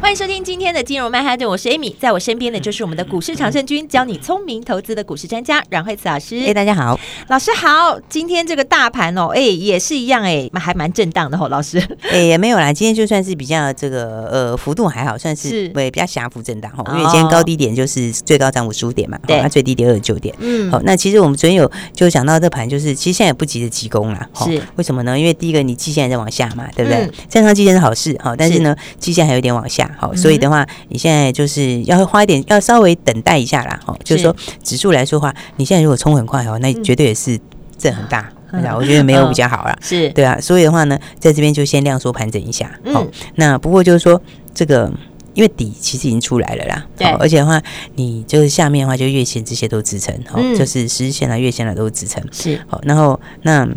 欢迎收听今天的金融曼哈顿，我是 Amy，在我身边的就是我们的股市常胜军，教你聪明投资的股市专家阮慧慈老师。哎，大家好，老师好。今天这个大盘哦，哎，也是一样哎，还蛮震荡的哦，老师。哎，也没有啦，今天就算是比较这个呃幅度还好，算是对比较狭幅震荡哈，因为今天高低点就是最高涨五十五点嘛，对，那最低点二十九点。嗯，好，那其实我们昨天有就讲到这盘，就是其实现在也不急着急攻啦。是，为什么呢？因为第一个你季线在往下嘛，对不对？正常季线是好事哈，但是呢，季线还有点往下。好，所以的话，你现在就是要花一点，要稍微等待一下啦。哦，就是说指数来说的话，你现在如果冲很快哦，那绝对也是震很大。我觉得没有比较好啦。是 对啊。所以的话呢，在这边就先量缩盘整一下。好，那不过就是说这个，因为底其实已经出来了啦。对。而且的话，你就是下面的话，就月线这些都支撑。好，就是十日线啊、月线啊都支撑。是。好，然后那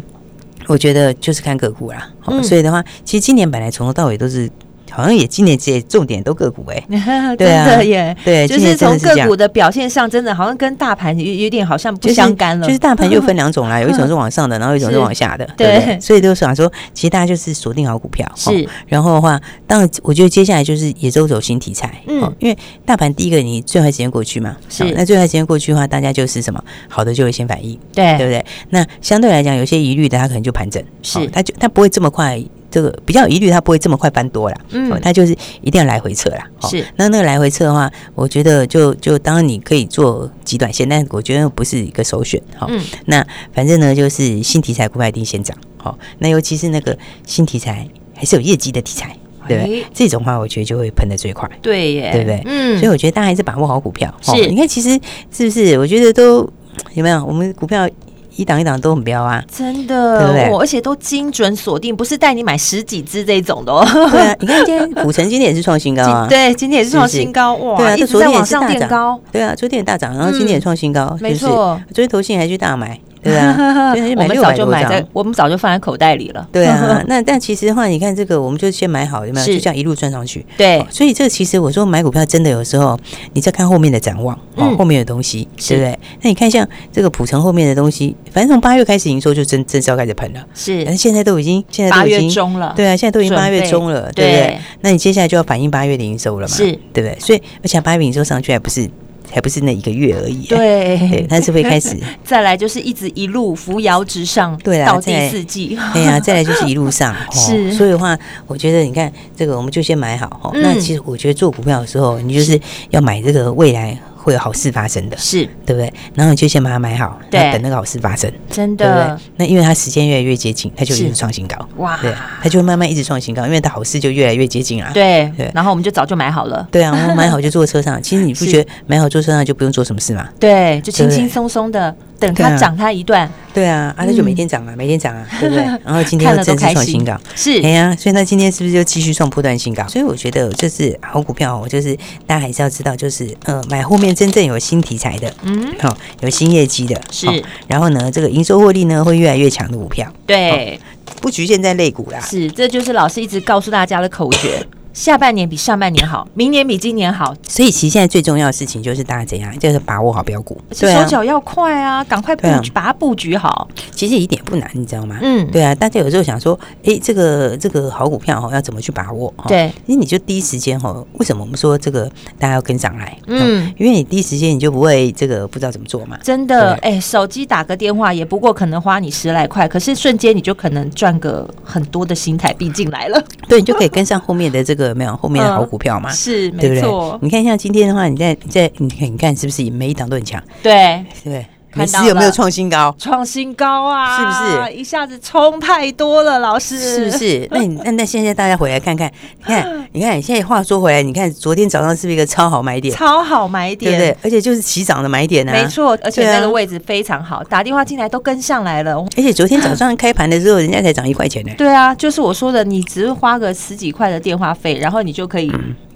我觉得就是看个股啦。好，所以的话，其实今年本来从头到尾都是。好像也今年这些重点都个股哎，对啊，也对，就是从个股的表现上，真的好像跟大盘有有点好像不相干了。就是大盘又分两种啦，有一种是往上的，然后一种是往下的，对不对？所以就想说，其实大家就是锁定好股票，是。然后的话，当然我觉得接下来就是也都走新题材，嗯，因为大盘第一个你最坏时间过去嘛，是。那最坏时间过去的话，大家就是什么好的就会先反应，对，对不对？那相对来讲，有些疑虑的，他可能就盘整，是，他就他不会这么快。这个比较有疑虑，它不会这么快翻多了，嗯，它就是一定要来回测啦。是，那那个来回测的话，我觉得就就当然你可以做极短线，但我觉得不是一个首选。好，嗯，那反正呢，就是新题材股票一定先涨。好，那尤其是那个新题材还是有业绩的题材，对不对？这种话我觉得就会喷的最快。对耶，对不对？嗯，所以我觉得大家还是把握好股票。是，你看其实是不是？我觉得都有没有？我们股票。一档一档都很标啊，真的，对不对？而且都精准锁定，不是带你买十几只这种的哦。对啊，你看今天股城今天也是创新高啊，对，今天也是创新高哇，对啊，一直在往上垫高，对啊，昨天也大涨，然后今天也创新高，没错，昨天投信还去大买。对啊，我们早就买在，我们早就放在口袋里了。对啊，那但其实的话，你看这个，我们就先买好，有没有？就这样一路赚上去。对，所以这其实我说买股票真的有时候，你在看后面的展望，哦，后面的东西，对不对？那你看像这个普城后面的东西，反正从八月开始营收就真正式要开始喷了。是，但是现在都已经现在都已经八月中了，对啊，现在都已经八月中了，对不对？那你接下来就要反映八月的营收了嘛？是，对不对？所以而且八月营收上去还不是。还不是那一个月而已，对，但是会开始。再来就是一直一路扶摇直上，对啊，到第四季。对呀，再来就是一路上。是，所以的话，我觉得你看这个，我们就先买好哈。那其实我觉得做股票的时候，你就是要买这个未来。会有好事发生的，是对不对？然后你就先把它买好，对，等那个好事发生，真的，对不对？那因为它时间越来越接近，它就一直创新高，哇，对，它就会慢慢一直创新高，因为它好事就越来越接近了，对对。然后我们就早就买好了，对啊，我们买好就坐车上。其实你不觉得买好坐车上就不用做什么事吗？对，就轻轻松松的等它涨它一段，对啊，啊，那就每天涨啊，每天涨啊，对不对？然后今天又正式创新高，是，哎呀，所以那今天是不是就继续创波段新高？所以我觉得这是好股票，我就是大家还是要知道，就是呃，买后面。真正有新题材的，嗯，好，有新业绩的，是，然后呢，这个营收获利呢会越来越强的股票，对，不局限在类股啦，是，这就是老师一直告诉大家的口诀。下半年比上半年好，明年比今年好，所以其实现在最重要的事情就是大家怎样，就是把握好标股，手脚要快啊，赶快布局，把它布局好。其实一点不难，你知道吗？嗯，对啊，大家有时候想说，哎，这个这个好股票哈，要怎么去把握？对，因为你就第一时间哈，为什么我们说这个大家要跟上来？嗯，因为你第一时间你就不会这个不知道怎么做嘛。真的，哎，手机打个电话也不过可能花你十来块，可是瞬间你就可能赚个很多的新台币进来了。对，你就可以跟上后面的这个。有没有后面的好股票嘛？是，对不对？你看像今天的话，你在你在你看你看是不是每一档都很强？对对。看到有没有创新高？创新高啊！是不是一下子冲太多了？老师是不是？那你那那现在大家回来看看，你看 你看，你现在话说回来，你看昨天早上是不是一个超好买点？超好买点，对不对？而且就是起涨的买点呢。没错，而且那个位置非常好，打电话进来都跟上来了。而且昨天早上开盘的时候，人家才涨一块钱呢。对啊，就是我说的，你只是花个十几块的电话费，然后你就可以。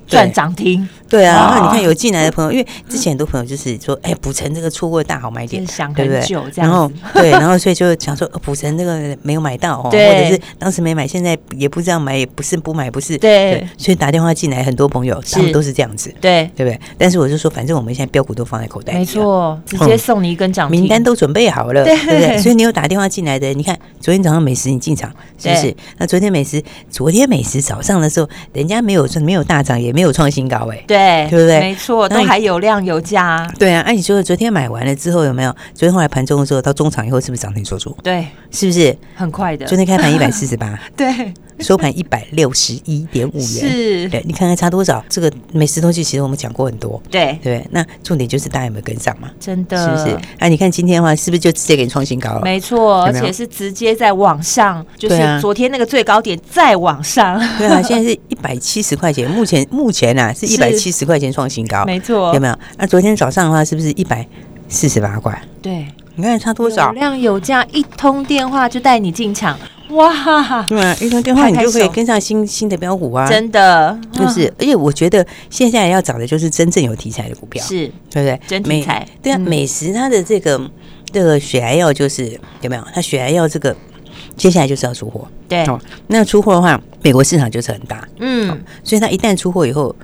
赚涨停。对啊，然后你看有进来的朋友，因为之前很多朋友就是说，哎，补成这个错过大好买点，对不对？然后 对，然后所以就想说，补成这个没有买到哦，或者是当时没买，现在也不知道买，也不是不买，不是。对，所以打电话进来很多朋友，他们都是这样子，对。对不对？但是我就说，反正我们现在标股都放在口袋，没错，直接送你一根涨停，名单都准备好了，对。不对？所以你有打电话进来的，你看昨天早上美食你进场是不是？那昨天美食，昨天美食早上的时候，人家没有没有大涨，也没有创新高，哎，对，对不对？没错，都还有量有价。对啊，按你说的，昨天买完了之后有没有？昨天后来盘中的时候到中场以后，是不是涨停锁住？对，是不是很快的？昨天开盘一百四十八，对，收盘一百六十一点五元。是，对，你看看差多少？这个美食东西其实我们讲过很多，对对。那重点就是大家有没有跟上嘛？真的，是不是？哎，你看今天的话，是不是就直接给你创新高了？没错，而且是直接在往上，就是昨天那个最高点再往上。对啊，现在是一百七十块钱，目前目前啊是一百七十块钱创新高，没错，有没有？那昨天早上的话，是不是一百四十八块？对，你看差多少？有量有价，一通电话就带你进场，哇！对啊，一通电话你就可以跟上新新的标股啊！真的，就是，而且我觉得现在要找的就是真正有题材的股票，是对不对？真题材，对啊，美食它的这个这个血癌药就是有没有？它血癌药这个接下来就是要出货，对，那出货的话，美国市场就是很大，嗯，所以它一旦出货以后。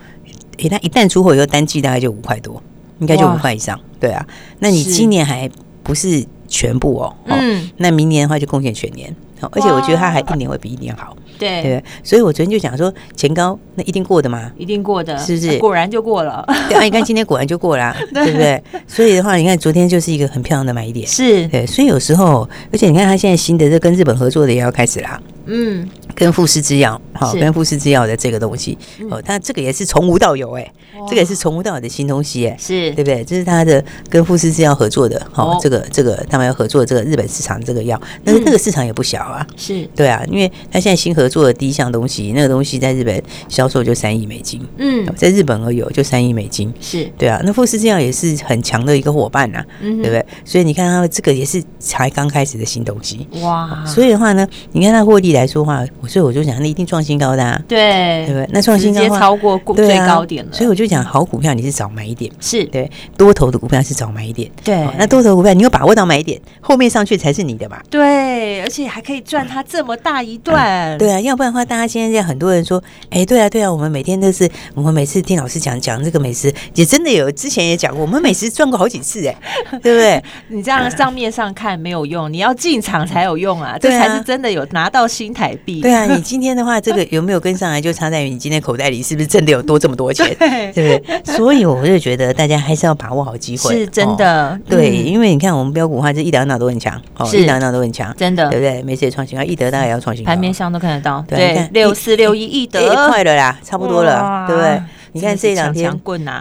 一旦一旦出货以后，单季大概就五块多，应该就五块以上。对啊，那你今年还不是全部哦，嗯，那明年的话就贡献全年，而且我觉得它还一年会比一年好。对对，所以我昨天就讲说前高那一定过的嘛，一定过的，是不是？果然就过了。对啊，你看今天果然就过了，对不对？所以的话，你看昨天就是一个很漂亮的买点，是对。所以有时候，而且你看它现在新的这跟日本合作的也要开始啦。嗯，跟富士制药，好，跟富士制药的这个东西，哦，它这个也是从无到有，哎，这个也是从无到有的新东西，哎，是。对不对？这是它的跟富士制药合作的，好，这个这个他们要合作这个日本市场这个药，但是这个市场也不小啊，是。对啊，因为他现在新合作的第一项东西，那个东西在日本销售就三亿美金，嗯，在日本而有就三亿美金，是。对啊，那富士制药也是很强的一个伙伴呐，对不对？所以你看它这个也是才刚开始的新东西，哇，所以的话呢，你看它获利来说话，所以我就讲，那一定创新高的，啊，对，对不对？那创新高直接超过最高点了，所以我就讲，好股票你是早买一点，是。对，多头的股票是早买一点，对，那多头股票你有把握到买一点，后面上去才是你的吧，对，而且还可以赚它这么大一段，对啊，要不然的话，大家现在很多人说，哎，对啊，对啊，我们每天都是，我们每次听老师讲讲这个美食，也真的有之前也讲过，我们美食赚过好几次，哎，对不对？你这样账面上看没有用，你要进场才有用啊，这才是真的有拿到新台币。对啊，你今天的话，这个有没有跟上来，就差在于你今天口袋里是不是真的有多这么多钱，对，对不对？所以我就觉得大家还是要把握好机会，是真的。哦、对，嗯、因为你看我们标股的话，这一档一档都很强，哦，一档一档都很强，真的，对不对？每次也创新高，易德大概也要创新高，盘面上都看得到。对，六四六一易德，快了啦，差不多了，对不对？你看这两天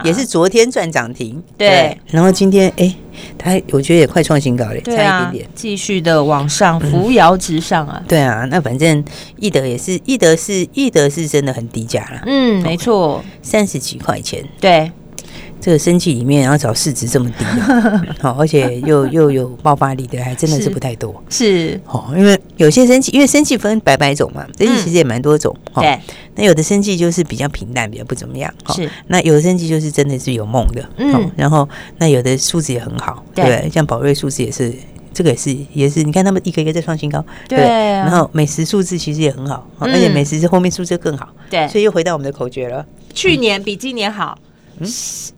也是昨天赚涨停，对，然后今天哎，它我觉得也快创新高了，差一点点，继续的往上扶摇直上啊。对啊，那反正易德也是，易德是易德是真的很低价了，嗯，没错，三十几块钱，对。这个生技里面然后找市值这么低 好，而且又 又有爆发力的，还真的是不太多。是，好，因为有些生技，因为生技分百百种嘛，生技其实也蛮多种。对，那有的生技就是比较平淡，比较不怎么样。是，那有的生技就是真的是有梦的。嗯，然后那有的数字也很好，对，像宝瑞数字也是，这个也是也是，你看他们一个一个在创新高。对，然后美食数字其实也很好，而且美食是后面数字更好。对，所以又回到我们的口诀了，去年比今年好。嗯，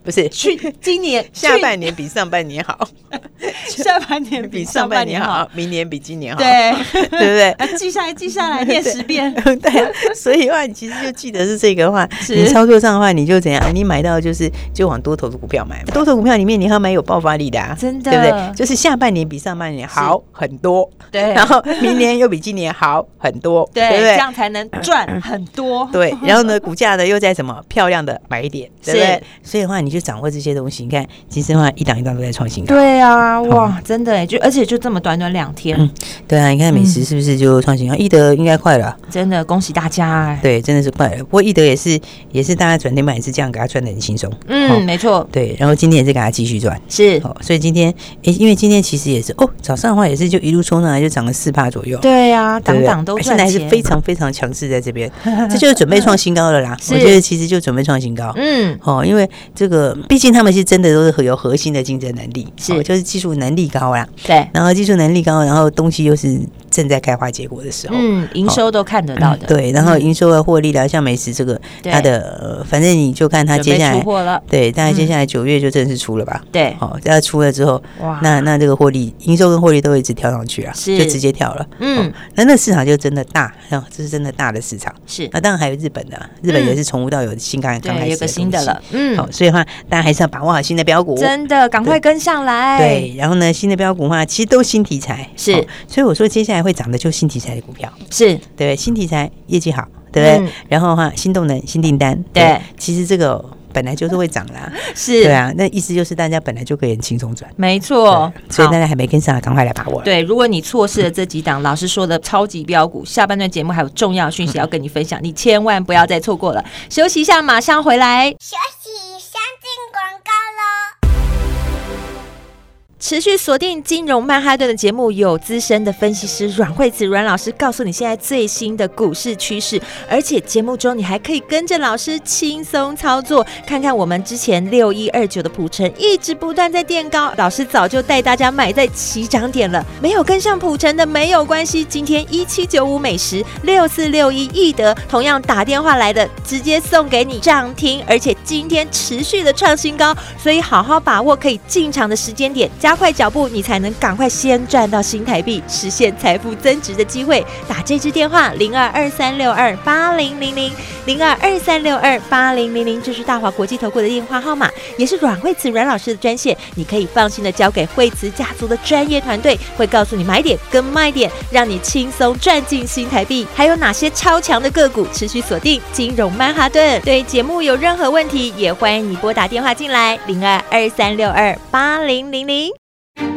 不是去今年 下半年比上半年好，下半年 比上半年好，明年比今年好，对对不对？记下来，记下来，念十遍。对，所以的话，你其实就记得是这个话。你操作上的话，你就怎样？你买到就是就往多头的股票买，多头股票里面你要买有爆发力的啊，真的，对不对？就是下半年比上半年好很多，对，然后明年又比今年好很多，对不对？这样才能赚很多。对，然后呢，股价呢又在什么漂亮的买一点，对不对？所以的话，你就掌握这些东西。你看，其实的话，一档一档都在创新高。对啊，啊，哇，真的哎，就而且就这么短短两天，对啊，你看美食是不是就创新高？易德应该快了，真的恭喜大家哎，对，真的是快了。不过易德也是也是大家转天板也是这样给他赚的很轻松，嗯，没错，对，然后今天也是给他继续赚，是，所以今天哎，因为今天其实也是哦，早上的话也是就一路冲上来就涨了四帕左右，对啊，档档都赚钱，现在还是非常非常强势在这边，这就是准备创新高了啦。我觉得其实就准备创新高，嗯，哦，因为这个毕竟他们是真的都是很有核心的竞争能力，是，就是技术能力高啦，对，然后技术能力高，然后东西又是正在开花结果的时候，嗯，营收都看得到的，对，然后营收和获利了，像美食这个，它的反正你就看它接下来出货了，对，大概接下来九月就正式出了吧，对，好，要出了之后，哇，那那这个获利、营收跟获利都会一直跳上去啊，是，就直接跳了，嗯，那那市场就真的大，这是真的大的市场，是，那当然还有日本的，日本也是从无到有新刚刚开始有个新的了，嗯，好，所以的话大家还是要把握好新的标股，真的赶快跟上来，对，然后呢，新的标股的话其实都新题材，是，所以我说接下来会涨的就新题材的股票，是对，新题材业绩好，对不对？然后哈新动能、新订单，对，其实这个。本来就是会涨啦，是，对啊，那意思就是大家本来就可以很轻松赚，没错，所以大家还没跟上，赶快来把握。对，如果你错失了这几档老师说的超级标股，下半段节目还有重要讯息要跟你分享，你千万不要再错过了。休息一下，马上回来。休息，持续锁定金融曼哈顿的节目，有资深的分析师阮慧慈阮老师告诉你现在最新的股市趋势，而且节目中你还可以跟着老师轻松操作，看看我们之前六一二九的普城一直不断在垫高，老师早就带大家买在起涨点了，没有跟上普城的没有关系，今天一七九五美食六四六一易德同样打电话来的，直接送给你涨停，而且今天持续的创新高，所以好好把握可以进场的时间点加。加快脚步，你才能赶快先赚到新台币，实现财富增值的机会。打这支电话零二二三六二八零零零零二二三六二八零零零，这是大华国际投顾的电话号码，也是阮慧慈阮老师的专线。你可以放心的交给慧慈家族的专业团队，会告诉你买点跟卖点，让你轻松赚进新台币。还有哪些超强的个股？持续锁定金融曼哈顿。对节目有任何问题，也欢迎你拨打电话进来零二二三六二八零零零。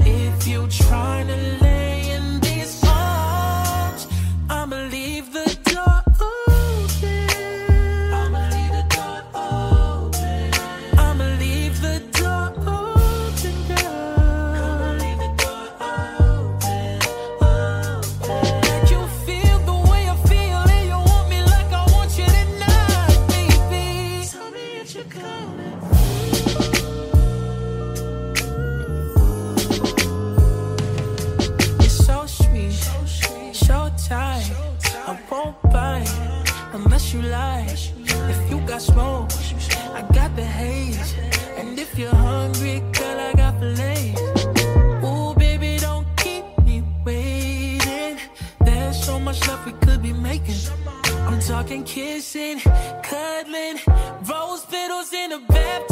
if you trying to live in a bathtub.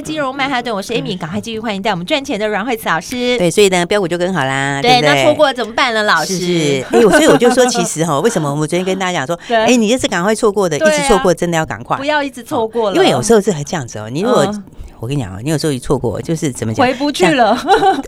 金融曼哈顿，我是 Amy，赶快继续欢迎带我们赚钱的阮慧慈老师。对，所以呢，标股就更好啦。对，那错过了怎么办呢？老师，哎，所以我就说，其实哈，为什么我们昨天跟大家讲说，哎，你这次赶快错过的，一直错过，真的要赶快，不要一直错过了。因为有时候是还这样子哦，你如果。我跟你讲啊，你有时候一错过，就是怎么讲，回不去了。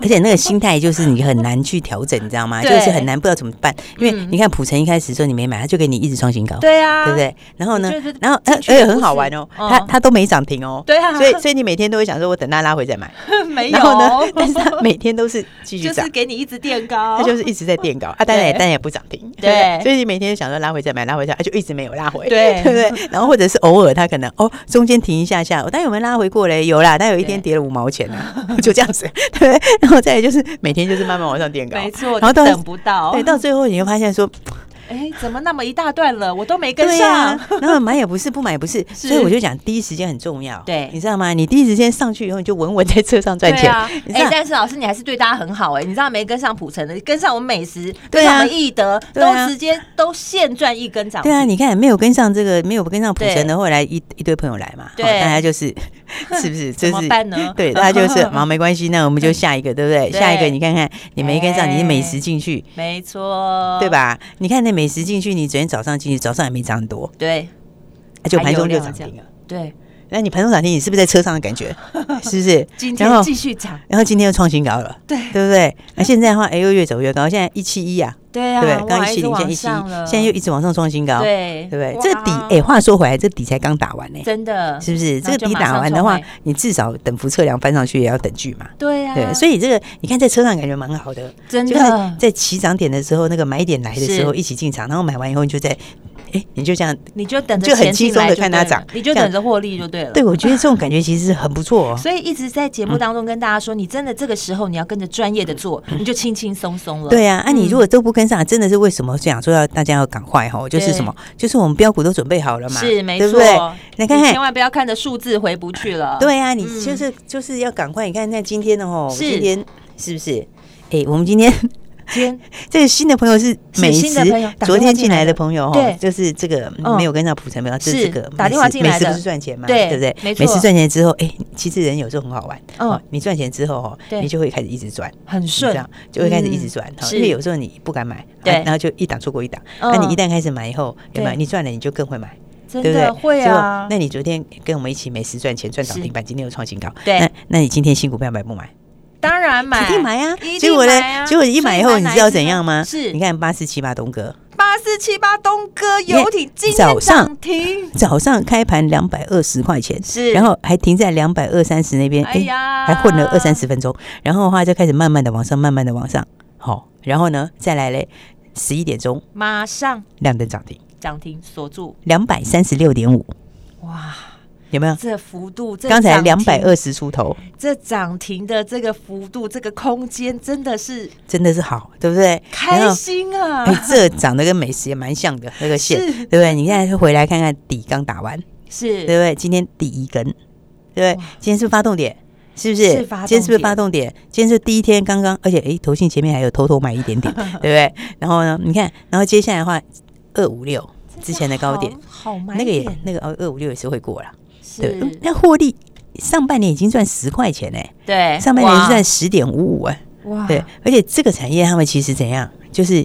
而且那个心态就是你很难去调整，你知道吗？就是很难，不知道怎么办。因为你看普城一开始说你没买，他就给你一直创新高，对啊，对不对？然后呢，然后而且很好玩哦，他他都没涨停哦，对啊。所以所以你每天都会想说，我等他拉回再买，没有。然后呢，但是他每天都是继续涨，就是给你一直垫高，他就是一直在垫高啊，当然也当然也不涨停，对。所以你每天想说拉回再买，拉回再买，就一直没有拉回，对，对不对？然后或者是偶尔他可能哦中间停一下下，我但有没有拉回过嘞？有啦，但有一天跌了。五毛钱呢，就这样子，对，然后再来就是每天就是慢慢往上垫高，没错，然后等不到，对，到最后你会发现说。哎，怎么那么一大段了，我都没跟上。啊、然后买也不是，不买也不是，是所以我就讲第一时间很重要。对，你知道吗？你第一时间上去以后，你就稳稳在车上赚钱。哎、啊，但是老师，你还是对大家很好哎、欸。你知道没跟上普城的，跟上我们美食，跟上我们易德，都直接都现赚一根涨。对啊，你看没有跟上这个，没有跟上普城的，后来一一堆朋友来嘛，对，大家就是 是不是？怎么办呢？对，大家就是 好没关系，那我们就下一个，对不对？下一个你看看，你没跟上，你是美食进去，没错，对吧？你看那美食进去，你昨天早上进去，早上也没涨很多，对，就盘中就涨停了，对。那你盘中涨停，你是不是在车上的感觉？是不是？今天继续涨，然后今天又创新高了，对，对不对？那现在的话，哎，又越走越高，现在一七一啊，对啊，对，刚一七零，现在一七一，现在又一直往上创新高，对，对不对？这个底，哎，话说回来，这底才刚打完呢，真的，是不是？这个底打完的话，你至少等幅测量翻上去也要等距嘛，对啊，对，所以这个你看在车上感觉蛮好的，真的，在起涨点的时候，那个买点来的时候一起进场，然后买完以后你就在。哎，你就这样，你就等着就很轻松的看它涨，你就等着获利就对了。对，我觉得这种感觉其实很不错哦。所以一直在节目当中跟大家说，你真的这个时候你要跟着专业的做，你就轻轻松松了。对啊，啊，你如果都不跟上，真的是为什么这样说要大家要赶快哈？就是什么？就是我们标股都准备好了嘛，是没错。你看看，千万不要看着数字回不去了。对啊，你就是就是要赶快。你看那今天的哦，今天是不是？哎，我们今天。天，这个新的朋友是美食，昨天进来的朋友哈，就是这个没有跟上普成没有，是这个打电话进来的，美食不是赚钱嘛，对不对？美食赚钱之后，哎，其实人有时候很好玩，哦，你赚钱之后哈，你就会开始一直赚，很顺，这样就会开始一直赚，因为有时候你不敢买，对，然后就一档错过一档，那你一旦开始买以后，有没有？你赚了你就更会买，对不对？会啊，那你昨天跟我们一起美食赚钱赚涨停板，今天又创新高，对，那那你今天新股票买不买？当然买，一定买呀！结果呢？结果一买以后，你知道怎样吗？是，你看八四七八东哥，八四七八东哥游艇今天涨停，早上开盘两百二十块钱，是，然后还停在两百二三十那边，哎呀，还混了二三十分钟，然后的话就开始慢慢的往上，慢慢的往上，好，然后呢，再来嘞，十一点钟马上。亮灯涨停，涨停锁住。两百三十六点五，哇！有没有这幅度？刚才两百二十出头，这涨停的这个幅度，这个空间真的是真的是好，对不对？开心啊！哎，这长得跟美食也蛮像的那个线，对不对？你现在回来看看底刚打完，是对不对？今天第一根，对不对？今天是不是发动点？是不是？今天是不是发动点？今天是第一天刚刚，而且哎，投信前面还有偷偷买一点点，对不对？然后呢，你看，然后接下来的话，二五六之前的高点，好买，那个也那个二二五六也是会过了。对，那获利上半年已经赚十块钱呢。对，上半年是赚十点五五哎，哇，对，而且这个产业他们其实怎样，就是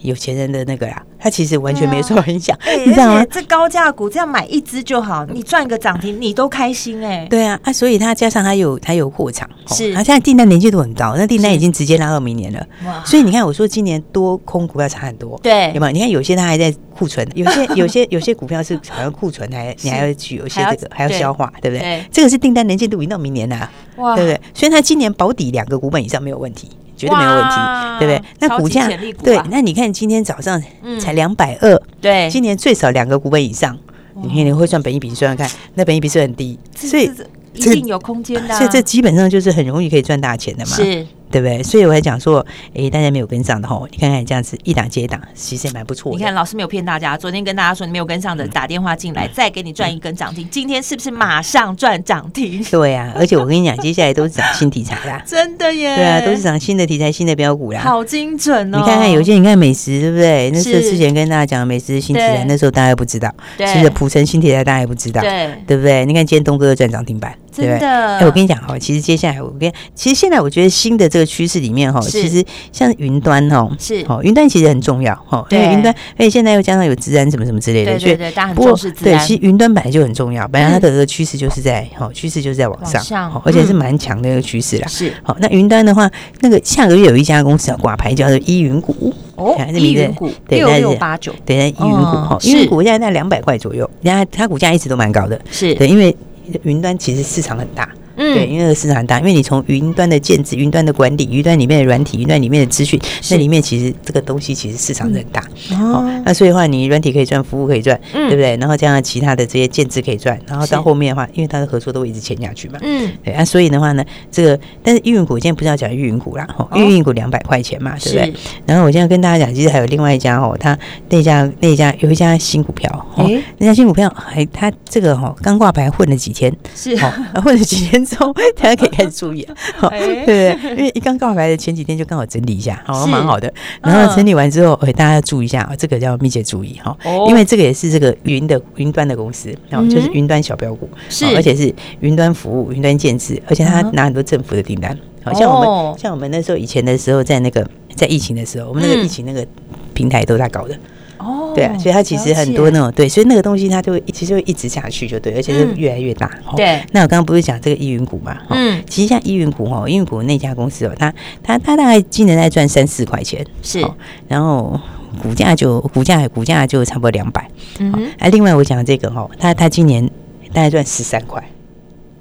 有钱人的那个呀。他其实完全没受影响，你知道吗？这高价股这样买一只就好，你赚个涨停，你都开心哎。对啊，啊，所以它加上它有它有货场，是它现在订单连接度很高，那订单已经直接拉到明年了。哇！所以你看，我说今年多空股票差很多，对，有没有？你看有些它还在库存，有些 有些有些股票是好像库存还你还要去有些这个还要消化，对不对？这个是订单连接度已经到明年了，哇，对不对？所以它今年保底两个股本以上没有问题。绝对没有问题，对不对？那股价对，那你看今天早上才两百二，对，今年最少两个股本以上，你看你会算本益比算算看，那本益比是很低，所以一定有空间的，所以这基本上就是很容易可以赚大钱的嘛。是。对不对？所以我才讲说，哎，大家没有跟上的吼，你看看这样子一档接一档，其实也蛮不错的。你看老师没有骗大家，昨天跟大家说你没有跟上的，打电话进来再给你赚一根涨停，今天是不是马上赚涨停？对呀，而且我跟你讲，接下来都是涨新题材啦，真的耶！对啊，都是涨新的题材、新的标股啦，好精准哦！你看看有些，你看美食对不对？那是之前跟大家讲的美食新题材，那时候大家也不知道，是不是？普成新题材大家也不知道，对对不对？你看今天东哥又赚涨停板。真的，哎，我跟你讲哈，其实接下来我跟，其实现在我觉得新的这个趋势里面哈，其实像云端哈，是。哦，云端其实很重要哈，因为云端，而且现在又加上有自然什么什么之类的，对对，大家很重视自然。对，其实云端本来就很重要，本来它的这个趋势就是在哈，趋势就是在往上，而且是蛮强的一个趋势啦。是，好，那云端的话，那个下个月有一家公司要挂牌，叫做依云股哦，依云股六六八九，对，依云股哈，依云股现在在两百块左右，人家它股价一直都蛮高的，是。对，因为。云端其实市场很大。嗯，对，因为那个市场很大，因为你从云端的建置、云端的管理、云端里面的软体、云端里面的资讯，那里面其实这个东西其实市场很大。哦，那所以的话，你软体可以赚，服务可以赚，对不对？然后加上其他的这些建置可以赚，然后到后面的话，因为它的合作都会一直签下去嘛。嗯，对啊，所以的话呢，这个但是云股现在不是要讲云股啦，哈，云股两百块钱嘛，对不对？然后我现在跟大家讲，其实还有另外一家哦，它那家那家有一家新股票，哦，那家新股票还它这个哈刚挂牌混了几天，是哦，混了几天之 后，它。可以开始注意，对对，因为一刚告白的前几天就刚好整理一下，好，蛮好的。然后整理完之后，哎，大家要注意一下啊，这个要密切注意哈，因为这个也是这个云的云端的公司，然后就是云端小标股，是，而且是云端服务、云端建制，而且他拿很多政府的订单，好像我们像我们那时候以前的时候，在那个在疫情的时候，我们那个疫情那个平台都在搞的。哦，对啊，所以它其实很多那种对，所以那个东西它就会其实会一直下去，就对，而且是越来越大。对，那我刚刚不是讲这个依云股嘛？嗯，其实像依云股哦，依云股那家公司哦，它它它大概今年在赚三四块钱，是，然后股价就股价股价就差不多两百。嗯，哎，另外我讲这个哈，它它今年大概赚十三块。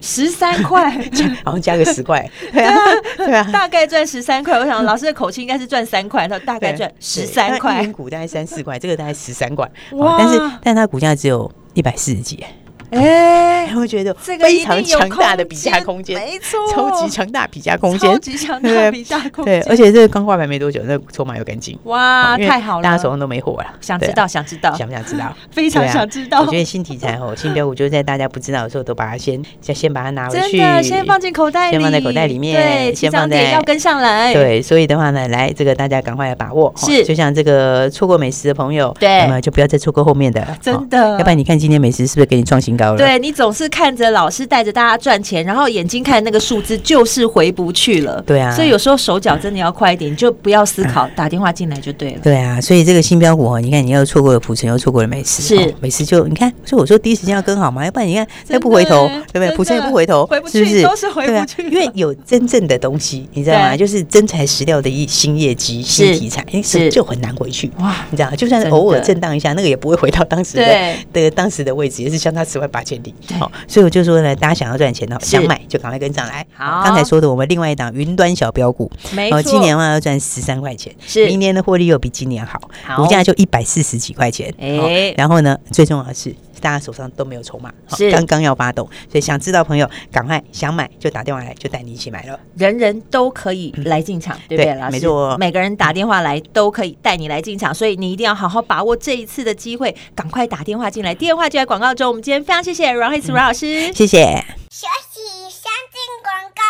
十三块，好像加个十块，对啊，对啊，大概赚十三块。我想老师的口气应该是赚三块，他大概赚十三块。一股大概三四块，这个大概十三块。哇！但是，但它股价只有一百四十几。哎，会觉得非常强大的比价空间，没错，超级强大比价空间，超级强大比价空间。对，而且这个刚挂牌没多久，那筹码又干净，哇，太好了，大家手上都没货了。想知道，想知道，想不想知道？非常想知道。我觉得新题材哦，新标股就是在大家不知道的时候，都把它先先先把它拿回去，先放进口袋里，先放在口袋里面，对，先放在要跟上来。对，所以的话呢，来这个大家赶快来把握，是，就像这个错过美食的朋友，对，那么就不要再错过后面的，真的，要不然你看今天美食是不是给你创新高了？对你总是。看着老师带着大家赚钱，然后眼睛看那个数字，就是回不去了。对啊，所以有时候手脚真的要快一点，你就不要思考，打电话进来就对了。对啊，所以这个新标股，你看你又错过了普成，又错过了美食，是美食就你看，所以我说第一时间要跟好嘛，要不然你看再不回头，对不对？普成也不回头，回不去，都是回不去。因为有真正的东西，你知道吗？就是真材实料的一新业绩、新题材，是就很难回去哇。你知道，就算是偶尔震荡一下，那个也不会回到当时的的当时的位置，也是相差十万八千里。好，所以我就说呢。大家想要赚钱的，想买就赶快跟上来。好，刚才说的我们另外一档云端小标股，没错，今年的话要赚十三块钱，是明年的获利又比今年好，股价就一百四十几块钱。哎，然后呢，最重要的是大家手上都没有筹码，是刚刚要发动，所以想知道朋友赶快想买就打电话来，就带你一起买了。人人都可以来进场，对不对？老师，没错，每个人打电话来都可以带你来进场，所以你一定要好好把握这一次的机会，赶快打电话进来。电话就在广告中。我们今天非常谢谢阮慧慈阮老师，谢谢。学习先进广告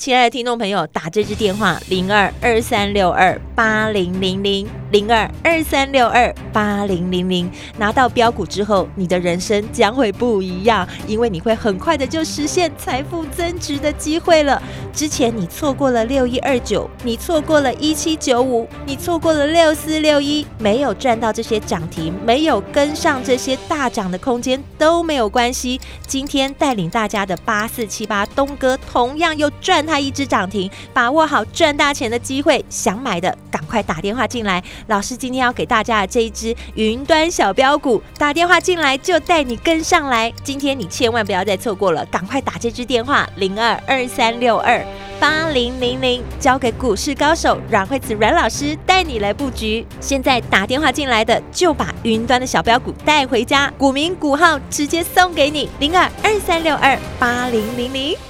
亲爱的听众朋友，打这支电话零二二三六二八零零零零二二三六二八零零零，拿到标股之后，你的人生将会不一样，因为你会很快的就实现财富增值的机会了。之前你错过了六一二九，你错过了一七九五，你错过了六四六一，没有赚到这些涨停，没有跟上这些大涨的空间都没有关系。今天带领大家的八四七八东哥同样又赚。它一只涨停，把握好赚大钱的机会，想买的赶快打电话进来。老师今天要给大家的这一只云端小标股，打电话进来就带你跟上来。今天你千万不要再错过了，赶快打这支电话零二二三六二八零零零，交给股市高手阮慧慈阮老师带你来布局。现在打电话进来的就把云端的小标股带回家，股名股号直接送给你零二二三六二八零零零。